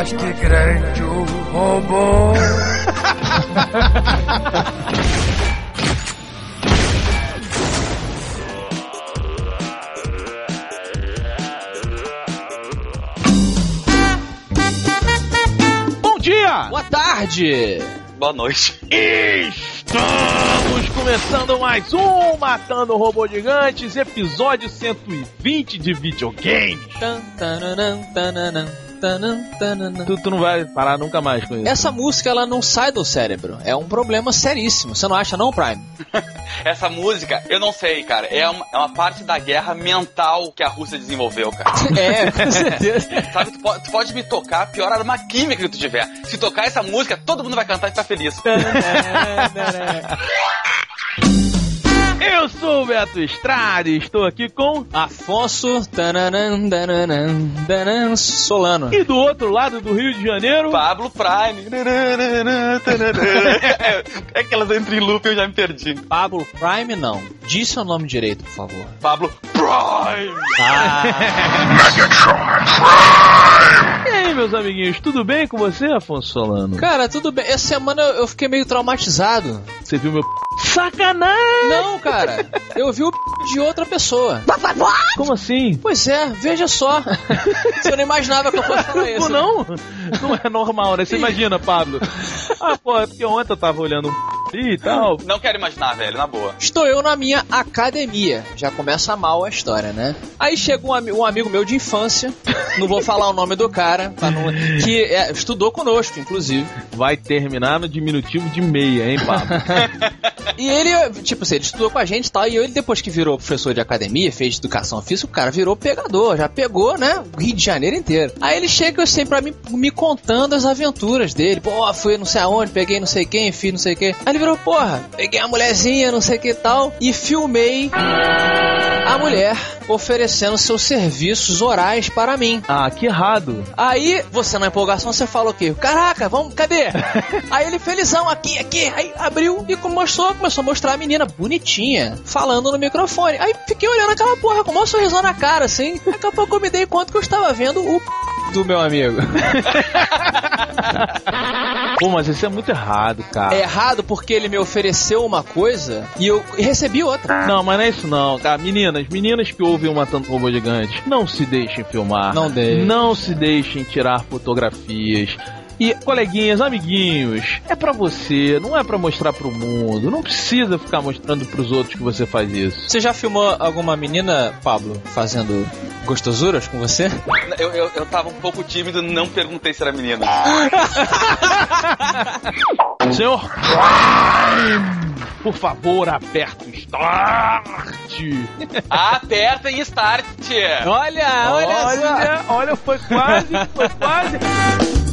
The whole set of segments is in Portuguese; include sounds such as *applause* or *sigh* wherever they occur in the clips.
Mas que grande o robô! Bom dia! Boa tarde! Boa noite. Estamos começando mais um Matando Robô Gigantes, episódio 120 de videogame. Tan, Tu, tu não vai parar nunca mais com isso. Essa música ela não sai do cérebro. É um problema seríssimo. Você não acha não, Prime? *laughs* Essa música, eu não sei, cara. É uma, é uma parte da guerra mental que a Rússia desenvolveu, cara. *laughs* É, com *laughs* certeza. Sabe, tu, po- tu pode me tocar a pior arma química que tu tiver. Se tocar essa música, todo mundo vai cantar e ficar feliz. Eu sou o Beto Estrada e estou aqui com... Afonso tananan, tananan, tananan, Solano. E do outro lado do Rio de Janeiro... Pablo Prime. É, é que elas entram em loop eu já me perdi. Pablo Prime não. Diz seu nome direito, por favor. Pablo Prime. Ah, E aí, meus amiguinhos, tudo bem com você, Afonso Solano? cara, tudo bem. Essa semana eu fiquei meio traumatizado. Você viu meu... Sacanagem! Não, cara. Eu vi o de outra pessoa. Como assim? Pois é, veja só. *laughs* Você não imaginava que eu fosse falar isso. Pô, não? Não é normal, né? Você imagina, Pablo. Ah, pô, é porque ontem eu tava olhando um e tal. Não quero imaginar, velho, na boa. Estou eu na minha academia. Já começa mal a história, né? Aí chega um, um amigo meu de infância, não vou falar o nome do cara, não- que é, estudou conosco, inclusive. Vai terminar no diminutivo de meia, hein, Pablo? *laughs* E ele, tipo assim, ele estudou com a gente e tal, e ele, depois que virou professor de academia, fez educação física, o cara virou pegador, já pegou, né, o Rio de Janeiro inteiro. Aí ele chega assim pra mim, me contando as aventuras dele. Pô, fui não sei aonde, peguei não sei quem, fiz não sei o que. Aí ele virou, porra, peguei a mulherzinha, não sei o que tal, e filmei a mulher oferecendo seus serviços orais para mim. Ah, que errado. Aí, você na empolgação, você fala o quê? Caraca, vamos, cadê? *laughs* aí ele felizão, aqui, aqui. Aí abriu e começou, começou a mostrar a menina bonitinha, falando no microfone. Aí fiquei olhando aquela porra com o maior sorrisão na cara, assim. Daqui a pouco eu me dei conta que eu estava vendo o p... do meu amigo. *laughs* Pô, mas isso é muito errado, cara. É errado porque ele me ofereceu uma coisa e eu recebi outra. Não, mas não é isso não, tá? Meninas, meninas que ouvem o Matando Robô Gigante, não se deixem filmar. Não deixem. Não se deixem tirar fotografias. E, coleguinhas, amiguinhos, é pra você, não é pra mostrar pro mundo. Não precisa ficar mostrando pros outros que você faz isso. Você já filmou alguma menina, Pablo, fazendo gostosuras com você? Eu, eu, eu tava um pouco tímido, não perguntei se era menina. *laughs* Senhor por favor, aperta o start. Aperta e start. Olha, olha, olha, foi quase, foi quase.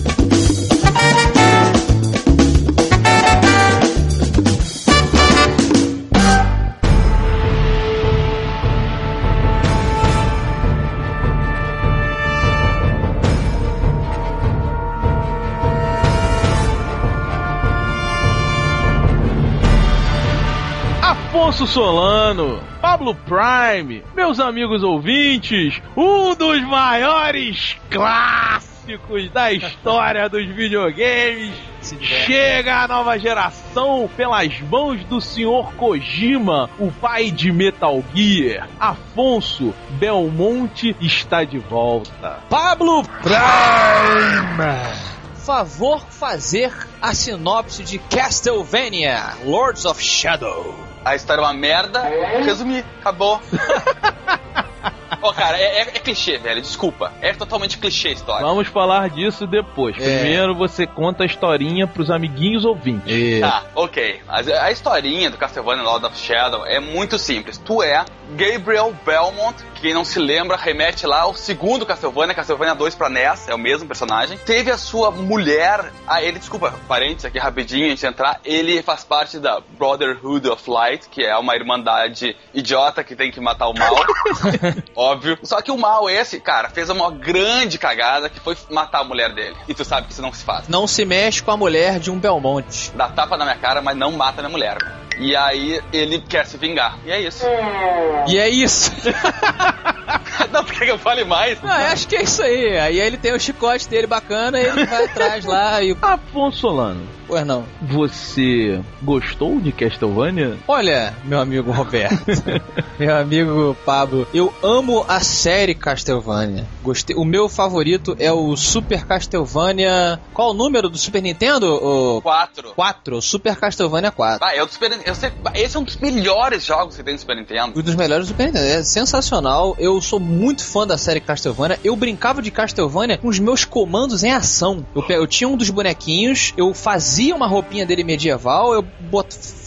Afonso Solano, Pablo Prime, meus amigos ouvintes, um dos maiores clássicos da história dos videogames. Chega a nova geração pelas mãos do Sr. Kojima, o pai de Metal Gear. Afonso Belmonte está de volta. Pablo Prime! Favor fazer a sinopse de Castlevania Lords of Shadow. A história é uma merda. Resumi, acabou. *laughs* *laughs* Ó, cara, é, é- é clichê, velho. Desculpa. É totalmente clichê a história. Vamos falar disso depois. É. Primeiro você conta a historinha pros amiguinhos ouvintes. Tá, ok. Mas a historinha do Castlevania Lord of Shadow é muito simples. Tu é Gabriel Belmont, que quem não se lembra, remete lá ao segundo Castlevania, Castlevania 2 pra NES, é o mesmo personagem. Teve a sua mulher, ah, ele, desculpa, parênteses aqui rapidinho antes de entrar, ele faz parte da Brotherhood of Light, que é uma irmandade idiota que tem que matar o mal. *laughs* óbvio. Só que o mal esse, cara, fez uma grande cagada que foi matar a mulher dele. E tu sabe que isso não se faz. Não se mexe com a mulher de um Belmonte. Dá tapa na minha cara, mas não mata minha mulher. E aí ele quer se vingar. E é isso. E é isso. *laughs* *laughs* não, tu quer que eu fale mais? Não, eu acho que é isso aí. Aí ele tem o chicote dele bacana e ele vai *laughs* atrás lá e. Afonso Solano, Pois não. você gostou de Castlevania? Olha, meu amigo Roberto, *laughs* meu amigo Pablo, eu amo a série Castlevania. Gostei. O meu favorito é o Super Castlevania. Qual o número do Super Nintendo? O Quatro. 4, Super Castlevania 4. Ah, é o Super eu sei, Esse é um dos melhores jogos que tem no Super Nintendo. Um dos melhores do Super Nintendo. É sensacional. Eu sou muito fã da série Castlevania. Eu brincava de Castlevania com os meus comandos em ação. Eu, eu tinha um dos bonequinhos, eu fazia uma roupinha dele medieval, eu.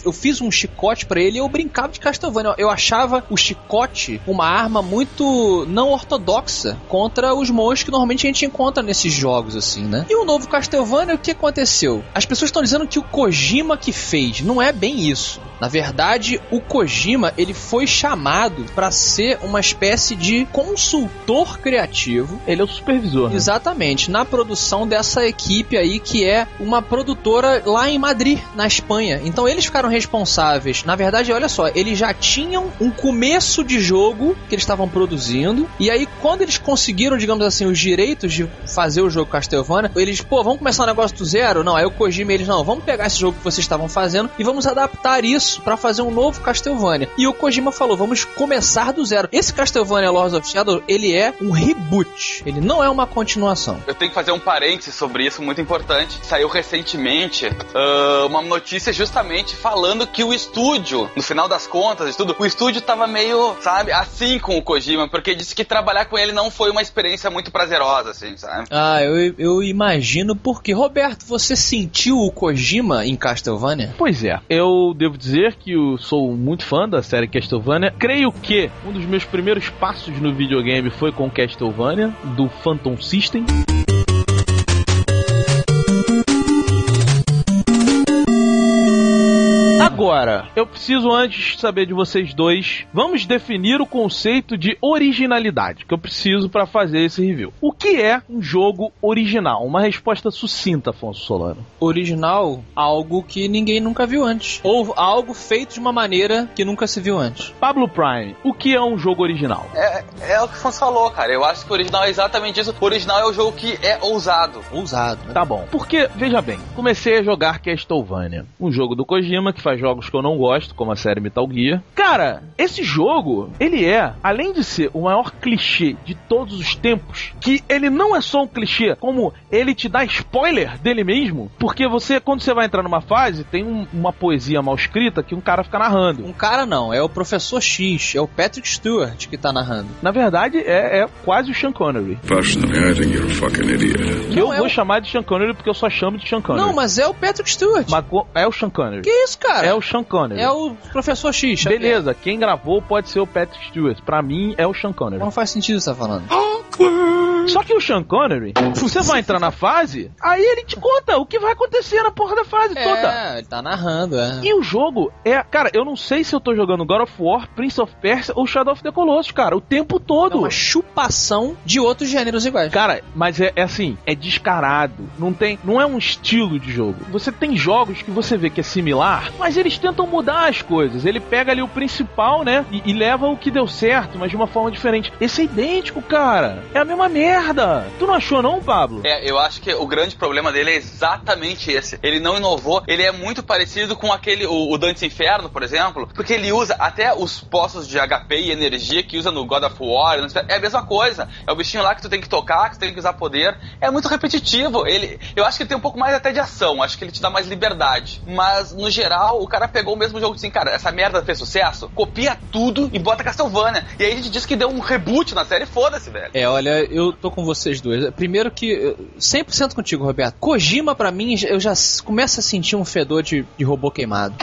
Eu fiz um chicote pra ele e eu brincava de Castlevania. Eu achava o chicote uma arma muito não ortodoxa contra os monstros que normalmente a gente encontra nesses jogos, assim, né? E o novo Castlevania, o que aconteceu? As pessoas estão dizendo que o Kojima que fez. Não é bem isso. Na verdade, o Kojima ele foi chamado para ser uma espécie de consultor criativo. Ele é o supervisor. né? Exatamente, na produção dessa equipe aí que é uma produtora lá em Madrid, na Espanha. Então eles ficaram responsáveis. Na verdade, olha só, eles já tinham um começo de jogo que eles estavam produzindo. E aí, quando eles conseguiram, digamos assim, os direitos de fazer o jogo Castlevania, eles, pô, vamos começar um negócio do zero? Não, aí o Kojima e eles, não, vamos pegar esse jogo que vocês estavam fazendo e vamos adaptar isso pra fazer um novo Castlevania. E o Kojima falou, vamos começar do zero. Esse Castlevania Lords of Shadow, ele é um reboot. Ele não é uma continuação. Eu tenho que fazer um parênteses sobre isso, muito importante. Saiu recentemente ah, uma notícia justamente falando que o estúdio, no final das contas, e tudo, o estúdio tava meio, sabe, assim com o Kojima, porque disse que trabalhar com ele não foi uma experiência muito prazerosa, assim, sabe? Ah, eu, eu imagino porque. Roberto, você sentiu o Kojima em Castlevania? Pois é, eu devo dizer que eu sou muito fã da série Castlevania. Creio que um dos meus primeiros passos no videogame foi com Castlevania, do Phantom System. Agora, eu preciso antes saber de vocês dois, vamos definir o conceito de originalidade que eu preciso para fazer esse review. O que é um jogo original? Uma resposta sucinta, Afonso Solano. Original, algo que ninguém nunca viu antes. Ou algo feito de uma maneira que nunca se viu antes. Pablo Prime, o que é um jogo original? É, é o que o Afonso falou, cara. Eu acho que o original é exatamente isso. O original é o jogo que é ousado. Ousado, né? Tá bom. Porque, veja bem, comecei a jogar Castlevania, um jogo do Kojima que faz jogos que eu não gosto, como a série Metal Gear. Cara, esse jogo, ele é, além de ser o maior clichê de todos os tempos, que ele não é só um clichê, como ele te dá spoiler dele mesmo, porque você, quando você vai entrar numa fase, tem um- uma poesia mal escrita que um cara fica narrando. Um cara não, é o Professor X, é o Patrick Stewart que tá narrando. Na verdade, é, é quase o Sean Connery. Personally, I think you're a fucking idiot. Que eu é vou o- chamar de Sean Connery porque eu só chamo de Sean Connery. Não, mas é o Patrick Stewart. Mas é o Sean Connery. Que isso, cara? É o Sean Connery. É o Professor X. Xavier. Beleza, quem gravou pode ser o Patrick Stewart. Pra mim é o Sean Connery. Não faz sentido você tá falando. Só que o Sean Connery, você vai entrar na fase, aí ele te conta o que vai acontecer na porra da fase toda. É, ele tá narrando, é. E o jogo é. Cara, eu não sei se eu tô jogando God of War, Prince of Persia ou Shadow of the Colossus, cara, o tempo É todo. uma chupação de outros gêneros iguais. Cara, mas é, é assim, é descarado. Não tem, não é um estilo de jogo. Você tem jogos que você vê que é similar, mas eles tentam mudar as coisas. Ele pega ali o principal, né, e, e leva o que deu certo, mas de uma forma diferente. Esse é idêntico, cara. É a mesma merda. Tu não achou não, Pablo? É, eu acho que o grande problema dele é exatamente esse. Ele não inovou, ele é muito parecido com aquele, o, o Dantes Inferno, por exemplo, porque ele usa até os postos de HP e energia que usa no God of War, é a mesma coisa. É o bichinho lá que tu tem que tocar, que tu tem que usar poder. É muito repetitivo. Ele, eu acho que ele tem um pouco mais até de ação, acho que ele te dá mais liberdade. Mas, no geral, o cara pegou o mesmo jogo disse assim, cara, essa merda fez sucesso, copia tudo e bota Castlevania. E aí a gente diz que deu um reboot na série, foda-se, velho. É, olha, eu tô com vocês dois. Primeiro que, eh, 100% contigo, Roberto. Kojima, pra mim, eu já começo a sentir um fedor de, de robô queimado.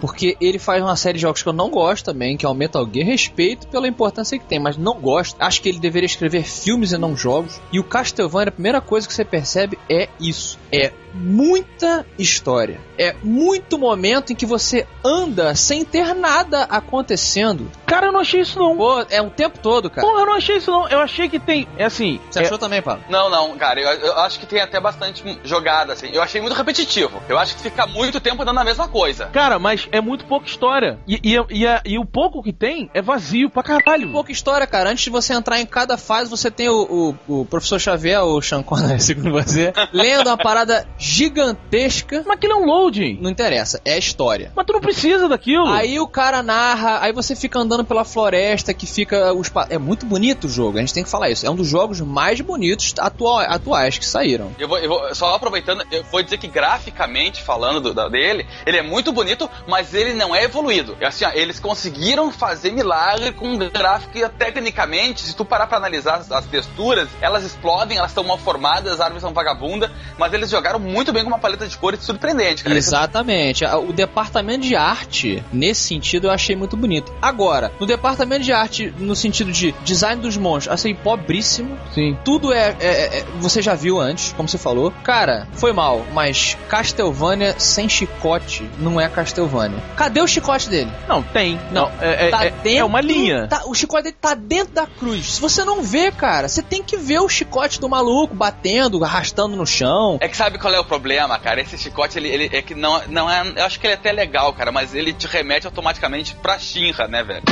Porque ele faz uma série de jogos que eu não gosto também, que é o Metal Gear. Respeito pela importância que tem, mas não gosto. Acho que ele deveria escrever filmes e não jogos. E o Castlevania, a primeira coisa que você percebe é isso. É muita história. É muito momento em que você anda sem ter nada acontecendo. Cara, eu não achei isso não. Pô, é o tempo todo, cara. Porra, eu não achei isso não. Eu achei que tem. É assim. Você é- achou também, Paulo? Não, não, cara, eu, eu acho que tem até bastante jogada, assim. Eu achei muito repetitivo. Eu acho que fica muito tempo dando a mesma coisa. Cara, mas é muito pouca história. E, e, e, a- e o pouco que tem é vazio pra caralho. Pouca história, cara. Antes de você entrar em cada fase, você tem o, o, o professor Xavier, o Sean Connery, *laughs* segundo você, lendo uma parada gigantesca. Mas aquilo é um loading. Não interessa, é a história. Mas tu não precisa daquilo. Aí o cara narra, aí você fica andando pela floresta que fica os pa- É muito bonito o jogo, a gente tem que falar isso. É um dos jogos mais bonitos atua- atuais que saíram. Eu vou, eu vou- só aproveitando, eu vou dizer que graficamente falando do- da- dele, ele é muito bonito, mas ele não é evoluído. É Assim, ó, eles conseguiram fazer milagre com um gráfico e tecnicamente, se tu parar pra analisar as, as texturas, elas explodem, elas estão mal formadas, as árvores são vagabundas, mas eles jogaram muito bem com uma paleta de cores surpreendente, cara. Exatamente. O departamento de arte, nesse sentido, eu achei muito bonito. Agora, no departamento de arte, no sentido de design dos monstros, achei pobríssimo. Sim. Tudo é, é- é- Você já viu antes, como você falou. Cara, foi mal, mas Castlevania sem chicote não é Castlevania. Cadê o chicote dele? Não, tem. Não, é, é, tá é- dentro. é uma linha. tá- o chicote dele tá dentro da cruz. Se você não vê, cara, você tem que ver o chicote do maluco batendo, arrastando no chão. É que sabe qual é o problema, cara? Esse chicote, ele, ele é que não, não é. Eu acho que ele é até legal, cara, mas ele te remete automaticamente pra Shinra, né, velho?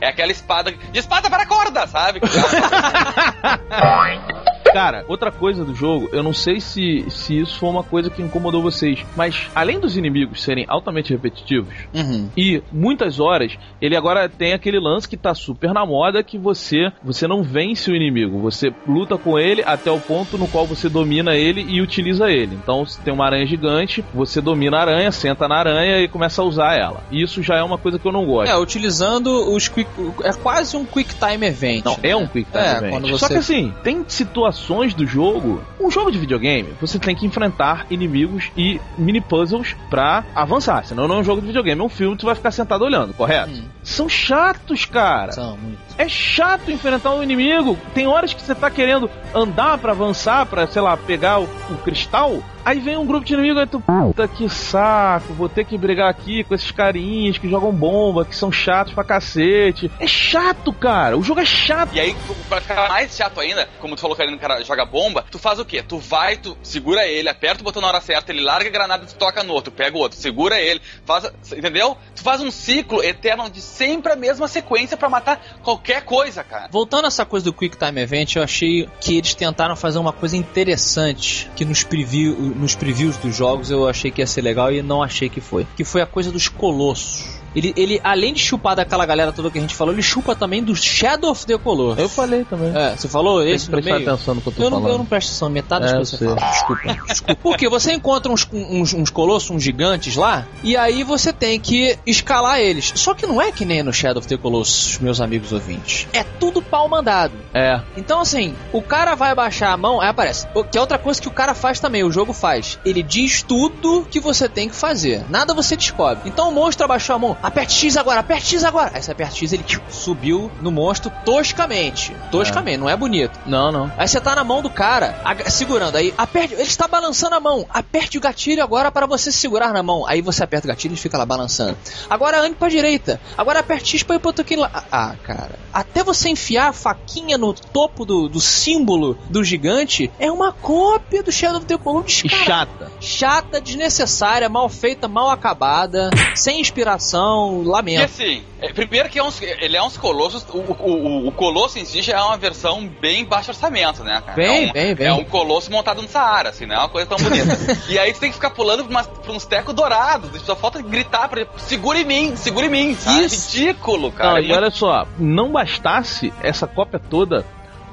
É aquela espada. De espada para corda, sabe? *laughs* Cara, outra coisa do jogo, eu não sei se, se isso foi uma coisa que incomodou vocês, mas além dos inimigos serem altamente repetitivos Uhum. e muitas horas, ele agora tem aquele lance que tá super na moda que você você não vence o inimigo, você luta com ele até o ponto no qual você domina ele e utiliza ele. Então, se tem uma aranha gigante, você domina a aranha, senta na aranha e começa a usar ela. E isso já é uma coisa que eu não gosto. É, utilizando os quick. É quase um quick time event. Não, né? é um quick time É, event. você- Só que assim, tem situações do jogo. Um jogo de videogame, você tem que enfrentar inimigos e mini puzzles pra avançar. Senão não é um jogo de videogame, é um filme, tu vai ficar sentado olhando, correto? Hum. São chatos, cara. São muito. É chato enfrentar um inimigo. Tem horas que você tá querendo andar pra avançar, pra, sei lá, pegar o, o cristal. Aí vem um grupo de inimigos e tu, puta que saco, vou ter que brigar aqui com esses carinhas que jogam bomba, que são chatos pra cacete. É chato, cara. O jogo é chato. E aí, pra ficar mais chato ainda, como tu falou que ali no cara joga bomba, tu faz o quê? Tu vai, tu segura ele, aperta o botão na hora certa, ele larga a granada e tu toca no outro, pega o outro, segura ele, faz. Entendeu? Tu faz um ciclo eterno de sempre a mesma sequência pra matar qualquer coisa, cara. Voltando a essa coisa do Quick Time Event, eu achei que eles tentaram fazer uma coisa interessante que nos, preview, nos previews dos jogos eu achei que ia ser legal e não achei que foi. Que foi a coisa dos colossos. Ele, ele, além de chupar daquela galera toda que a gente falou, ele chupa também do Shadow of the Colossus. Eu falei também. É, você falou Tem esse que prestar meio? atenção no que eu tô Eu não, falando. eu não presto atenção, metade das É, coisas que você fala. Desculpa. Desculpa. Porque você encontra uns, uns, uns colossos, uns gigantes lá, e aí você tem que escalar eles. Só que não é que nem no Shadow of the Colossus, meus amigos ouvintes. É tudo pau mandado. É. Então, assim, o cara vai baixar a mão, aí aparece. O- Que é outra coisa que o cara faz também, o jogo faz. Ele diz tudo que você tem que fazer. Nada você descobre. Então o monstro abaixou a mão. Aperte X agora, aperte X agora. Aí você aperta X, ele tchiu, subiu no monstro toscamente. Toscamente, não é bonito. Não, não. Aí você tá na mão do cara, segurando. Aí aperte, ele está balançando a mão. Aperte o gatilho agora para você se segurar na mão. Aí você aperta o gatilho e fica lá balançando. Agora ande pra direita. Agora aperte X pra ir pro outro aqui lá. Ah, Ah, cara. Até você enfiar a faquinha no topo do, do símbolo do gigante é uma cópia do Shadow of the Colossus. Chata. Chata, desnecessária, mal feita, mal acabada, sem inspiração, E lamento. assim, é, primeiro que é uns, ele é uns colossos. O, o, o, o colosso em si já é uma versão bem baixo orçamento, né, cara? Bem, é um, bem, bem. É um colosso montado no Saara, assim, não é uma coisa tão bonita. *laughs* e aí tu tem que ficar pulando pra, umas, pra uns tecos dourados. Só falta gritar pra ele, segura em mim, segura em mim. sabe? Isso. Ridículo, cara. Não, É e muito- olha só, não bastasse essa cópia toda,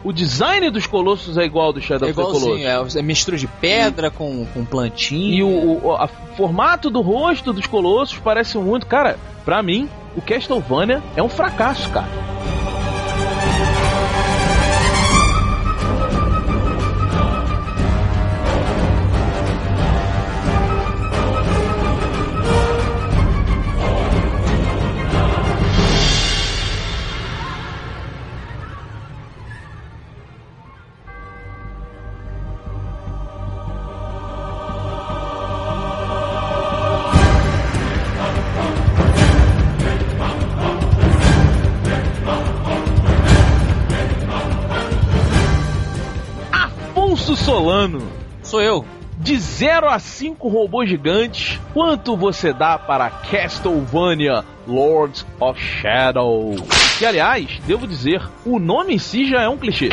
o design dos colossos é igual ao do Shadow É of the Colossus. é, é mistura de pedra com, com plantinha. E o, o a- formato do rosto dos colossos parece muito. Cara, pra mim, o Castlevania é um fracasso, cara. Solano, Sou eu. de 0 a 5 robôs gigantes, quanto você dá para Castlevania Lords of Shadow? Que, aliás, devo dizer, o nome em si já é um clichê.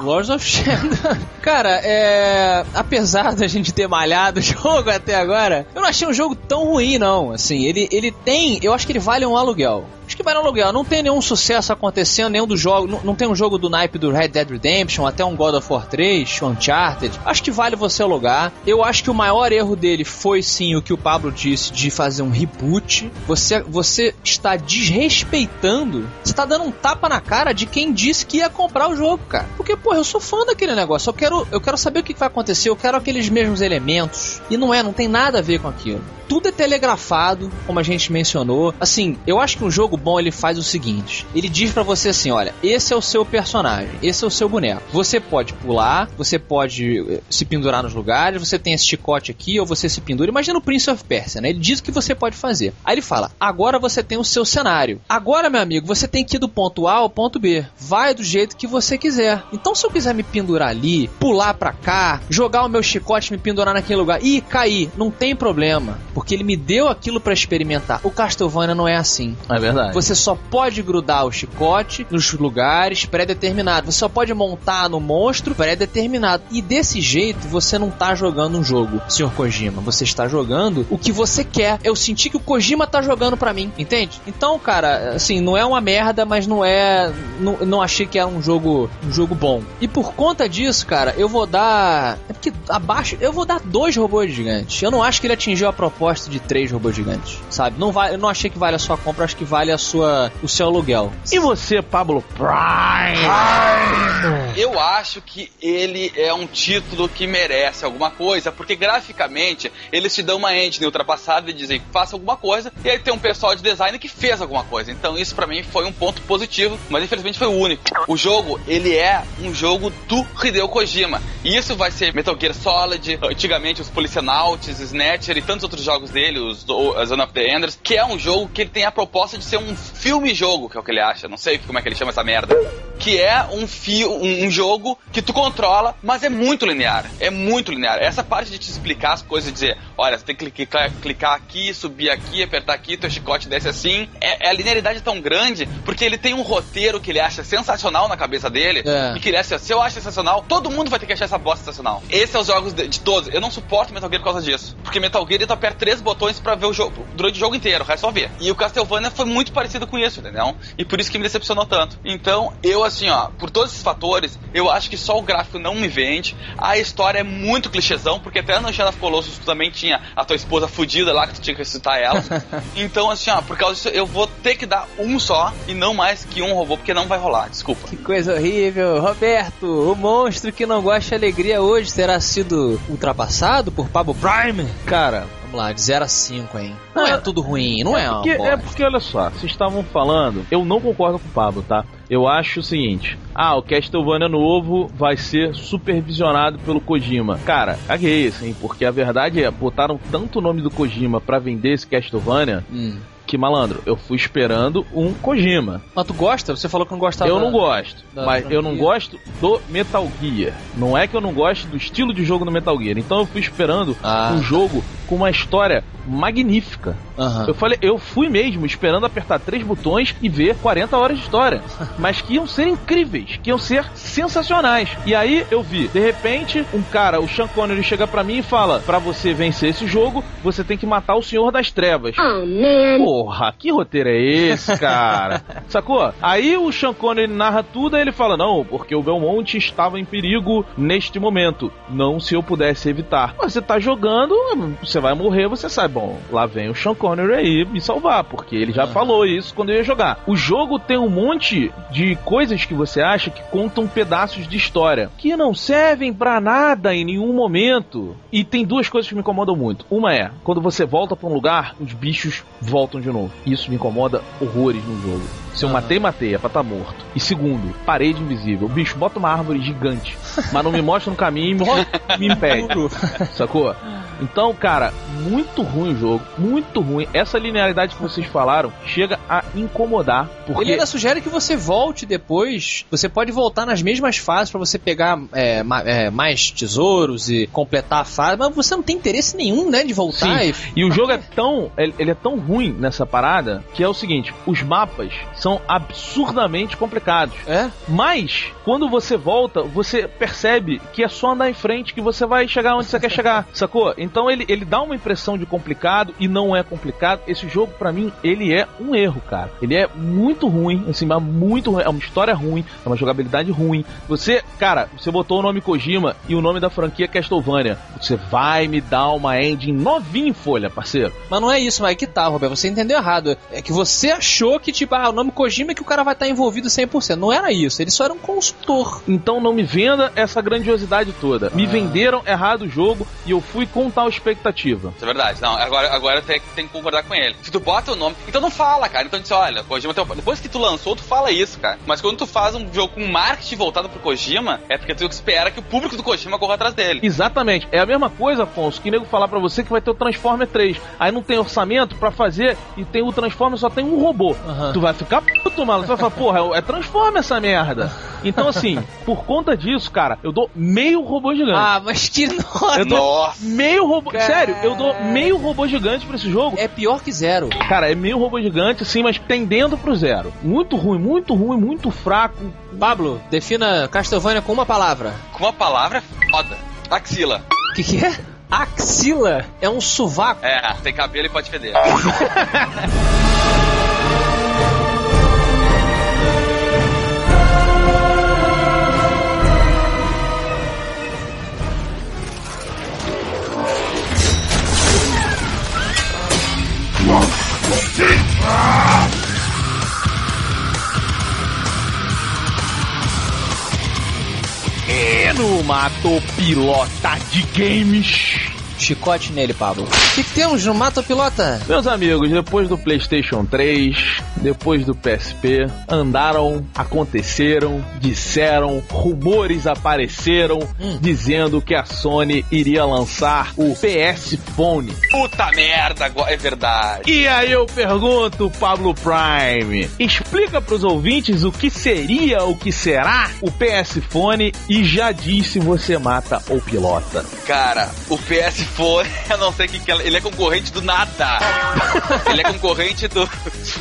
Lords of Shadow. *laughs* Cara, é. Apesar da gente ter malhado *laughs* o jogo até agora, eu não achei um jogo tão ruim, não. Assim, ele, ele tem. Eu acho que ele vale um aluguel. Acho que vale um aluguel. Não tem nenhum sucesso acontecendo, nenhum dos jogos. Não, não tem um jogo do naipe do Red Dead Redemption, até um God of War 3, Uncharted. Acho que vale você alugar. Eu acho que o maior erro dele foi sim o que o Pablo disse de fazer um reboot. Você, você está desrespeitando. Você está dando um tapa na cara de quem disse que ia comprar o jogo, cara. Porque, pô, eu sou fã daquele negócio. Eu quero, eu quero saber o que vai acontecer. Eu quero aqueles mesmos elementos. E não é, não tem nada a ver com aquilo. Tudo é telegrafado, como a gente mencionou. Assim, eu acho que um jogo bom ele faz o seguinte: ele diz pra você assim, olha, esse é o seu personagem, esse é o seu boneco. Você pode pular, você pode eh, se pendurar nos lugares, você tem esse chicote aqui ou você se pendura. Imagina o Prince of Persia, né? Ele diz o que você pode fazer. Aí ele fala: agora você tem o seu cenário. Agora, meu amigo, você tem que ir do ponto A ao ponto B. Vai do jeito que você quiser. Então, se eu quiser me pendurar ali, pular pra cá, jogar o meu chicote, me pendurar naquele lugar e cair, não tem problema, porque ele me deu aquilo pra experimentar. O Castlevania não é assim. É verdade. Você só pode grudar o chicote nos lugares pré-determinados. Você só pode montar no monstro pré-determinado. E desse jeito você não tá jogando um jogo, Sr. Kojima. Você está jogando o que você quer. Eu senti que o Kojima tá jogando pra mim, entende? Então, cara, assim, não é uma merda, mas não é. Não, não achei que era um jogo, um jogo bom. E por conta disso, cara, eu vou dar. É porque abaixo. Eu vou dar dois robôs gigantes. Eu não acho que ele atingiu a proposta de três robôs gigantes, sabe? Não vale, eu não achei que vale a sua compra, acho que vale a sua, o seu aluguel. E você, Pablo Prime? Eu acho que ele é um título que merece alguma coisa, porque graficamente eles te dão uma engine ultrapassada e dizem faça alguma coisa, e aí tem um pessoal de design que fez alguma coisa. Então isso pra mim foi um ponto positivo, mas infelizmente foi o único. O jogo, ele é um jogo do Hideo Kojima. E isso vai ser Metal Gear Solid, antigamente os Policenauts, Snatcher e tantos outros jogos dele, os Zone of the Enders, que é um jogo que ele tem a proposta de ser um filme-jogo, que é o que ele acha. Não sei como é que ele chama essa merda. Que é um, fi um, um jogo que tu controla, mas é muito linear. É muito linear. Essa parte de te explicar as coisas, dizer, olha, você tem que clicar, clicar aqui, subir aqui, apertar aqui, teu chicote desce assim. É, é a linearidade é tão grande, porque ele tem um roteiro que ele acha sensacional na cabeça dele. É. E que ele acha, se eu acho sensacional, todo mundo vai ter que achar essa bosta sensacional. Esses são os jogos de, de todos. Eu não suporto Metal Gear por causa disso. Porque Metal Gear tu aperta três botões pra ver o jogo durante o jogo inteiro, o resto é só ver. E o Castlevania foi muito parecido com isso, entendeu? E por isso que me decepcionou tanto. Então, eu assim, ó, por todos esses fatores, eu acho que só o gráfico não me vende. A história é muito clichêzão, porque até no Shadow of Colossus tu também tinha a tua esposa fudida lá, que tu tinha que ressuscitar ela. *laughs* então, assim, ó, por causa disso, eu vou ter que dar um só e não mais que um robô, porque não vai rolar, desculpa. Que coisa horrível. Roberto, o monstro que não gosta de alegria hoje terá sido ultrapassado por Pablo Prime? Cara, Vamos lá, de 0 a 5, hein? Não é tudo ruim, não é, é porque, é porque, olha só, vocês estavam falando, eu não concordo com o Pablo, tá? Eu acho o seguinte: ah, o Castlevania novo vai ser supervisionado pelo Kojima. Cara, caguei, assim, porque a verdade é, botaram tanto o nome do Kojima pra vender esse Castlevania Hum. que, malandro, eu fui esperando um Kojima. Mas tu gosta? Você falou que não gostava. Eu não gosto, da mas eu não gosto do Metal Gear. Não é que eu não gosto do estilo de jogo do Metal Gear. Então eu fui esperando Ah. um jogo com uma história magnífica. Aham. Eu falei, eu fui mesmo esperando apertar três botões e ver 40 horas de história. *laughs* Mas que iam ser incríveis, que iam ser sensacionais. E aí eu vi, de repente, um cara, o Sean Connery, chega pra mim e fala: Pra você vencer esse jogo, você tem que matar o Senhor das Trevas. Porra, que roteiro é esse, cara? *laughs* Sacou? Aí o Sean Connery narra tudo e ele fala: Não, porque o Belmont estava em perigo neste momento. Não se eu pudesse evitar. Mas você tá jogando, você vai morrer, você sabe. Bom, lá vem o Sean Connery aí me salvar, porque ele já falou isso quando eu ia jogar. O jogo tem um monte de coisas que você acha que contam pedaços de história que não servem pra nada em nenhum momento. E tem duas coisas que me incomodam muito. Uma é, quando você volta pra um lugar, os bichos voltam de novo. Isso me incomoda horrores no jogo. Se eu Aham. matei, matei, é pra tá morto. E segundo, parede invisível. Bicho, bota uma árvore gigante, mas não me mostra no caminho e me, *laughs* me impede. Sacou? Então, cara, muito ruim o jogo, muito ruim. Essa linearidade que vocês falaram chega a incomodar. Porque... Ele ainda sugere que você volte depois. Você pode voltar nas mesmas fases pra você pegar é, ma- é, mais tesouros e completar a fase, mas você não tem interesse nenhum, né, de voltar Sim. e. E o jogo é tão. Ele é tão ruim nessa parada que é o seguinte: os mapas são absurdamente complicados. É? Mas, quando você volta, você percebe que é só andar em frente que você vai chegar onde você quer chegar, sacou? Então ele, ele dá uma impressão de complicado e não é complicado. Esse jogo, pra mim, ele é um erro, cara. Ele é muito ruim, assim, mas muito ruim. É uma história ruim, é uma jogabilidade ruim. Você, cara, você botou o nome Kojima e o nome da franquia Castlevania. Você vai me dar uma engine novinha em folha, parceiro. Mas não é isso, mas que tá, Roberto. Você entendeu errado. É que você achou que, tipo, ah, o nome Kojima é que o cara vai estar envolvido 100%. Não era isso. Ele só era um consultor. Então não me venda essa grandiosidade toda. Me venderam errado o jogo e eu fui com tal expectativa. Isso é verdade. Não, agora, agora tem, tem que concordar com ele. Se tu bota o nome. Então não fala, cara. Então diz, olha, Kojima tem Depois que tu lançou, tu fala isso, cara. Mas quando tu faz um jogo com marketing voltado pro Kojima, é porque tu espera que o público do Kojima corra atrás dele. Exatamente. É a mesma coisa, Afonso, que nego falar pra você que vai ter o Transformer 3. Aí não tem orçamento pra fazer e tem o Transformer só tem um robô. Aham. Tu vai ficar puto, mano. Tu vai falar, porra, é Transformer essa merda. *laughs* Então, assim, por conta disso, cara, eu dou meio robô gigante. Ah, mas que nota! eu dou Nossa. meio robô. Cara. Sério, eu dou meio robô gigante pra esse jogo. É pior que zero. Cara, é meio robô gigante, assim, mas tendendo pro zero. Muito ruim, muito ruim, muito fraco. Pablo, defina Castlevania com uma palavra. Com uma palavra foda. Axila. O que, que é? Axila é um sovaco. É, tem cabelo e pode feder. *laughs* E no Mato Pilota de Games. Chicote nele, Pablo. O que, que temos no Mata Pilota? Meus amigos, depois do PlayStation 3, depois do PSP, andaram, aconteceram, disseram, rumores apareceram dizendo que a Sony iria lançar o PS Phone. Puta merda, agora é verdade. E aí eu pergunto, Pablo Prime, explica pros ouvintes o que seria, o que será o PS Phone e já diz se você mata ou pilota. Cara, o PS Phone, *laughs* eu não sei o que, que. Ele é concorrente do nada. *laughs* ele é concorrente do,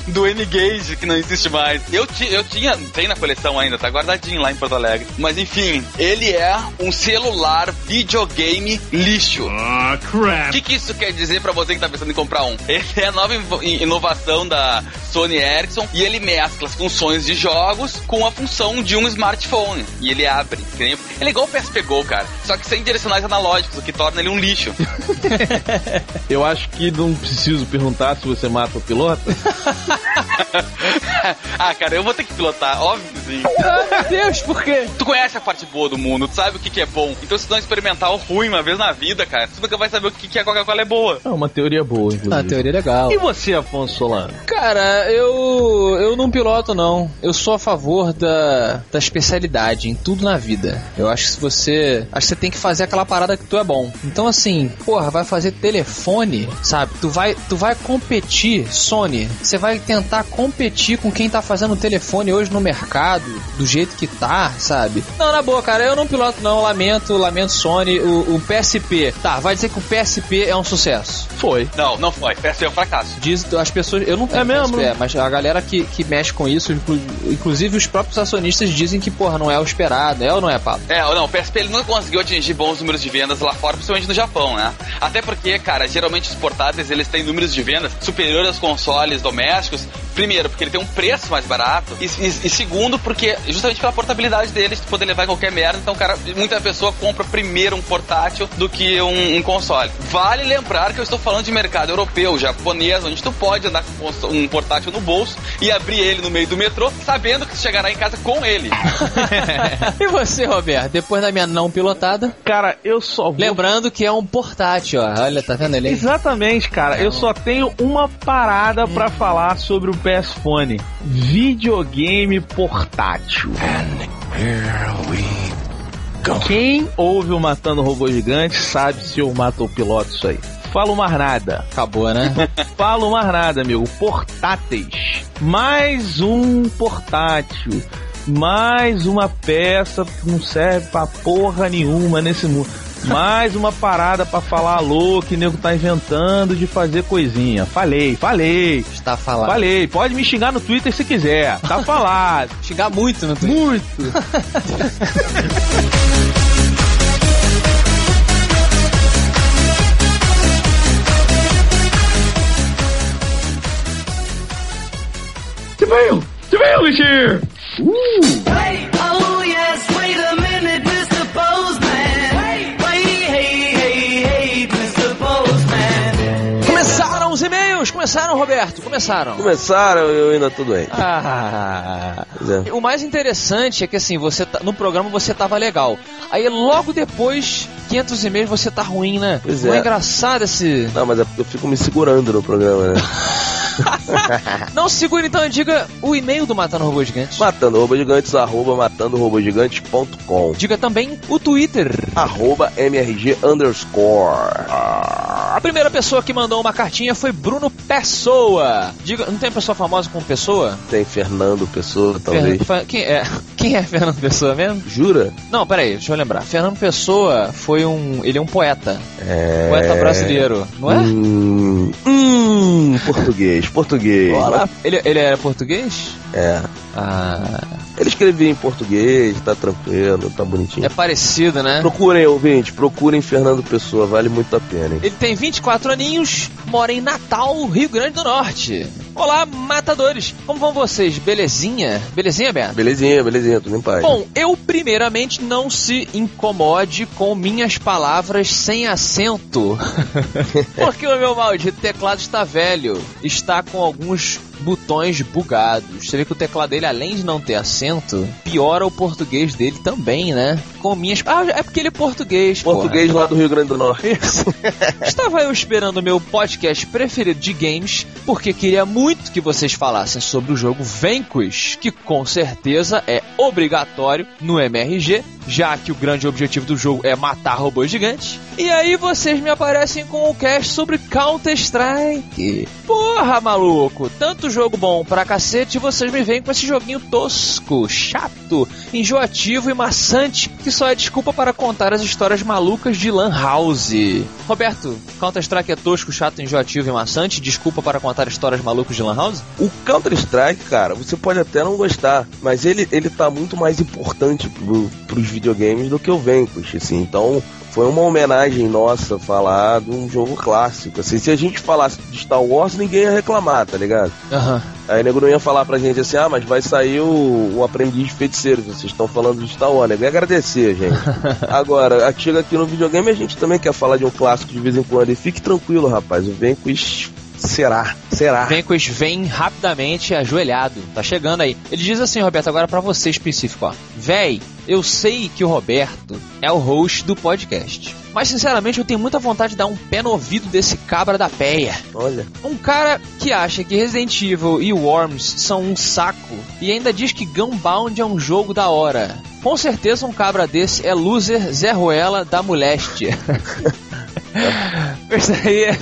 do N-Gage, que não existe mais. Eu, ti, eu tinha, tem na coleção ainda, tá guardadinho lá em Porto Alegre. Mas enfim, ele é um celular videogame lixo. Ah, O crap. que, que isso quer dizer pra você que tá pensando em comprar um? *laughs* Ele é a nova inovação da Sony Ericsson e ele mescla as funções de jogos com a função de um smartphone. E ele abre. Ele é igual o PSP Go, cara. Só que sem direcionais analógicos, o que torna ele um lixo. Eu acho que não preciso perguntar se você mata ou pilota. *laughs* ah, cara, eu vou ter que pilotar, óbvio que sim. Ah, meu Deus, por quê? Tu conhece a parte boa do mundo, tu sabe o que, que é bom. Então se tu não experimentar o ruim uma vez na vida, cara, tu nunca vai saber o que, que a Coca-Cola é boa. É uma teoria boa, inclusive. Ah, teoria legal. E você, Afonso Solano? Cara, eu eu não piloto não. Eu sou a favor da, da especialidade em tudo na vida. Eu acho que se você, acho que você tem que fazer aquela parada que tu é bom. Então assim, porra, vai fazer telefone, sabe? Tu vai tu vai competir, Sony. Você vai tentar competir com quem tá fazendo telefone hoje no mercado, do jeito que tá, sabe? Não, na boa, cara, eu não piloto não, lamento, lamento Sony, o, o PSP. Tá, vai dizer que o PSP é um sucesso. Foi. Não, não foi. PSP é um fracasso. Diz as pessoas, eu não tenho É mesmo? PSP, mas a galera que, que mexe com isso, inclu- inclusive os próprios acionistas dizem que, porra, não é o esperado, é ou não é, Pablo? É, não, o PSP ele nunca conseguiu atingir bons números de vendas lá fora, principalmente no Japão, né? Até porque, cara, geralmente os portáteis eles têm números de vendas superiores aos consoles domésticos. Primeiro, porque ele tem um preço mais barato. E, e- e segundo, porque justamente pela portabilidade deles, tu poder levar em qualquer merda. Então, cara, muita pessoa compra primeiro um portátil do que um, um console. Vale lembrar que eu estou falando de mercado europeu, japonês, onde tu pode andar com um portátil no bolso e abrir ele no meio do metrô, sabendo que tu chegará em casa com ele. *laughs* e você, Roberto, depois da minha não pilotada? Cara, eu só vou... Lembrando que é um portátil, ó. Olha, tá vendo ele aí? Exatamente, cara. Eu só tenho uma parada pra falar sobre o PS Phone. Videogame portátil. Here we cão. Quem ouve o Matando Robô Gigante sabe se eu mato o piloto isso aí. Falo mais nada. Acabou, né? *laughs* Falo mais nada, amigo. Portáteis. Mais um portátil. Mais uma peça que não serve pra porra nenhuma nesse mundo. Mais uma parada pra falar alô que o nego tá inventando de fazer coisinha. Falei, falei. Está falado. Falei, pode me xingar no Twitter se quiser. Tá falado. *laughs* Xingar muito no Twitter. Muito. DeVille! DeVille is here! Wait, oh Começaram, Roberto? Começaram. Começaram, eu ainda tô doente. Ah. É. O mais interessante é que assim, você tá- no programa você tava legal. Aí logo depois, 500 e-mails, você tá ruim, né? Pois Não é é. engraçado esse. Não, mas é porque eu fico me segurando no programa, né? *laughs* Não segura então e diga o e-mail do Matando Robô Gigante. Matando Robô Gigantes, arroba matandorobogigantes.com Diga também o Twitter. Arroba MRG underscore. A primeira pessoa que mandou uma cartinha foi Bruno Pessoa. Diga, não tem pessoa famosa como Pessoa? Tem Fernando Pessoa, talvez. Quem é? *laughs* Quem é Fernando Pessoa mesmo? Jura? Não, peraí, deixa eu lembrar. Fernando Pessoa foi um. Ele é um poeta. É... Poeta brasileiro, não é? Hum, hum, português, português. Olá. Ele, ele era português? É. Ah. Ele escrevia em português, tá tranquilo, tá bonitinho. É parecido, né? Procurem, ouvinte, procurem Fernando Pessoa, vale muito a pena, hein? Ele tem 24 aninhos, mora em Natal, Rio Grande do Norte. Olá, matadores! Como vão vocês? Belezinha? Belezinha, Beto? Belezinha, belezinha, tudo em paz. Bom, eu primeiramente não se incomode com minhas palavras sem acento. *laughs* Porque o meu maldito teclado está velho. Está com alguns botões bugados. Você vê que o teclado dele, além de não ter acento, piora o português dele também, né? Com minhas. Ah, é porque ele é português, porra. Português lá do Rio Grande do Norte. Isso. *laughs* Estava eu esperando o meu podcast preferido de games, porque queria muito que vocês falassem sobre o jogo Vanquish, que com certeza é obrigatório no MRG, já que o grande objetivo do jogo é matar robôs gigantes. E aí vocês me aparecem com o cast sobre Counter-Strike. Porra, maluco! Tanto jogo bom pra cacete, vocês me vêm com esse joguinho tosco, chato, enjoativo e maçante, que só é desculpa para contar as histórias malucas de Lan House. Roberto, Counter-Strike é tosco, chato, enjoativo e maçante, desculpa para contar histórias malucas de Lan House? O Counter-Strike, cara, você pode até não gostar, mas ele, ele tá muito mais importante pro, pros videogames do que o Vanquish, assim. Então, foi uma homenagem nossa falar de um jogo clássico. Assim, se a gente falasse de Star Wars, ninguém ia reclamar, tá ligado? Aham. Aí o nego não ia falar pra gente assim, ah, mas vai sair o, o aprendiz de feiticeiro, vocês estão falando de Star Wars, nego ia agradecer, gente. *laughs* Agora, chega aqui no videogame, a gente também quer falar de um clássico de vez em quando. E fique tranquilo, rapaz, o Vanquish será, será. Vanquish vem rapidamente ajoelhado. Tá chegando aí. Ele diz assim, Roberto, agora pra você específico, ó. Véi, eu sei que o Roberto é o host do podcast. Mas sinceramente eu tenho muita vontade de dar um pé no ouvido desse cabra da peia. Olha, Um cara que acha que Resident Evil e Worms são um saco e ainda diz que Gunbound é um jogo da hora. Com certeza um cabra desse é loser Zé Ruela da moléstia. *laughs* Gostaria,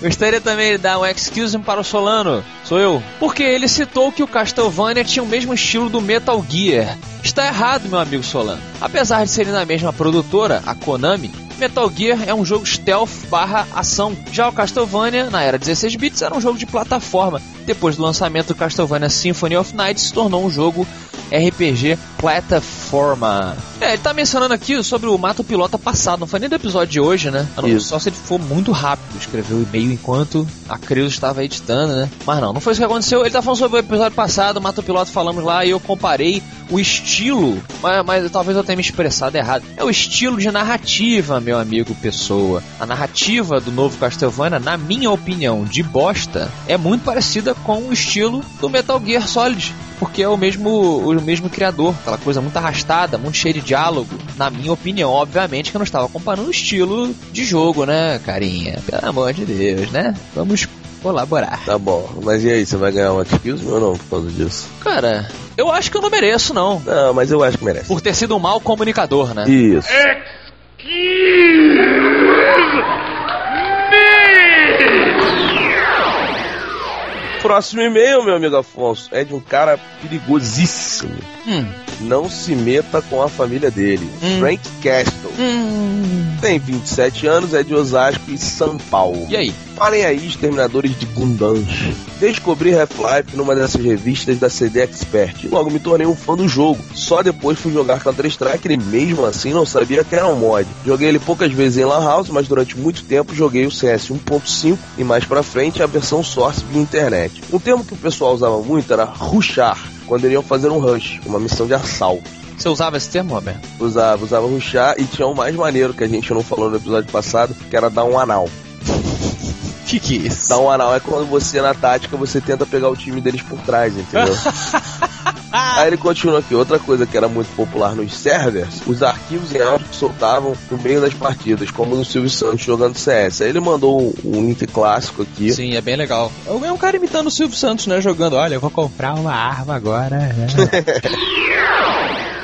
gostaria também de dar um excuse para o Solano, sou eu, porque ele citou que o Castlevania tinha o mesmo estilo do Metal Gear. Está errado, meu amigo Solano. Apesar de serem da mesma produtora, a Konami, Metal Gear é um jogo stealth barra ação. Já o Castlevania, na era 16 bits, era um jogo de plataforma. Depois do lançamento do Castlevania Symphony of Night, se tornou um jogo RPG plataforma. É, ele tá mencionando aqui sobre o Mato Pilota passado, não foi nem do episódio de hoje, né? Não-. Só se ele for muito rápido, escreveu o e-mail enquanto a Creus estava editando, né? Mas não, não foi isso que aconteceu. Ele tá falando sobre o episódio passado, Mato Piloto falamos lá e eu comparei o estilo, mas, mas talvez eu tenha me expressado errado. É o estilo de narrativa, meu amigo Pessoa. A narrativa do novo Castlevania, na minha opinião, de bosta, é muito parecida com o estilo do Metal Gear Solid. Porque é o mesmo, o mesmo criador, aquela coisa muito arrastada, muito cheia de diálogo. Na minha opinião, obviamente que eu não estava comparando o estilo de jogo, né, carinha? Pelo amor de Deus, né? Vamos colaborar. Tá bom, mas e aí, você vai ganhar um excuse ou não por causa disso? Cara, eu acho que eu não mereço, não. Não, mas eu acho que merece. Por ter sido um mau comunicador, né? Isso. Próximo e-mail, meu amigo Afonso, é de um cara perigosíssimo. Hum. Não se meta com a família dele. Hum. Frank Castle. Tem 27 anos, é de Osasco e São Paulo. E aí? Falem aí, exterminadores de Gundams. Descobri Half-Life numa dessas revistas da CD Expert. e Logo me tornei um fã do jogo. Só depois fui jogar Counter-Strike e mesmo assim não sabia que era um mod. Joguei ele poucas vezes em Lan House, mas durante muito tempo joguei o CS 1.5 e mais pra frente a versão Source via internet. Um termo que o pessoal usava muito era rushar, quando iriam fazer um rush, uma missão de assalto. Você usava esse termo, Roberto? Usava, usava rushar e tinha um mais maneiro que a gente não falou no episódio passado, que era dar um anal. Que que é isso? Dar um anal é quando você, na tática, você tenta pegar o time deles por trás, entendeu? *laughs* Aí ele continua aqui, outra coisa que era muito popular nos servers, os arquivos em áudio que soltavam no meio das partidas, como no Silvio Santos jogando CS. Aí ele mandou um, link clássico aqui. Sim, é bem legal. É um cara imitando o Silvio Santos, né? Jogando, olha, eu vou comprar uma arma agora. né? *laughs*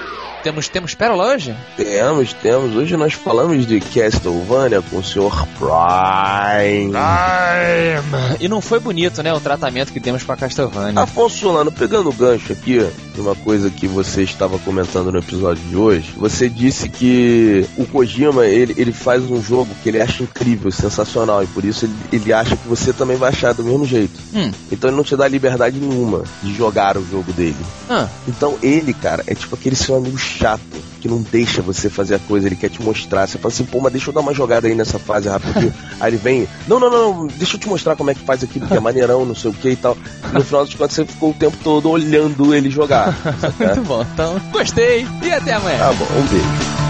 temos, temos pérola hoje? Temos, temos. Hoje nós falamos de Castlevania com o Sr. Prime. Time. E não foi bonito, né? O tratamento que demos pra Castlevania. Afonso Solano, pegando o gancho aqui de uma coisa que você estava comentando no episódio de hoje, você disse que o Kojima, ele, ele faz um jogo que ele acha incrível, sensacional, e por isso ele, ele acha que você também vai achar do mesmo jeito. Hum. Então ele não te dá liberdade nenhuma de jogar o jogo dele. Ah, Então ele, cara, é tipo aquele seu amigo chato que não deixa você fazer a coisa, ele quer te mostrar. Você fala assim, pô, mas deixa eu dar uma jogada aí nessa fase rapidinho. *laughs* aí ele vem, não, não, não, deixa eu te mostrar como é que faz aquilo que é maneirão, não sei o que e tal. No final das contas, você ficou o tempo todo olhando ele jogar. *laughs* muito bom. Então, gostei. E até amanhã. Tá bom, um beijo.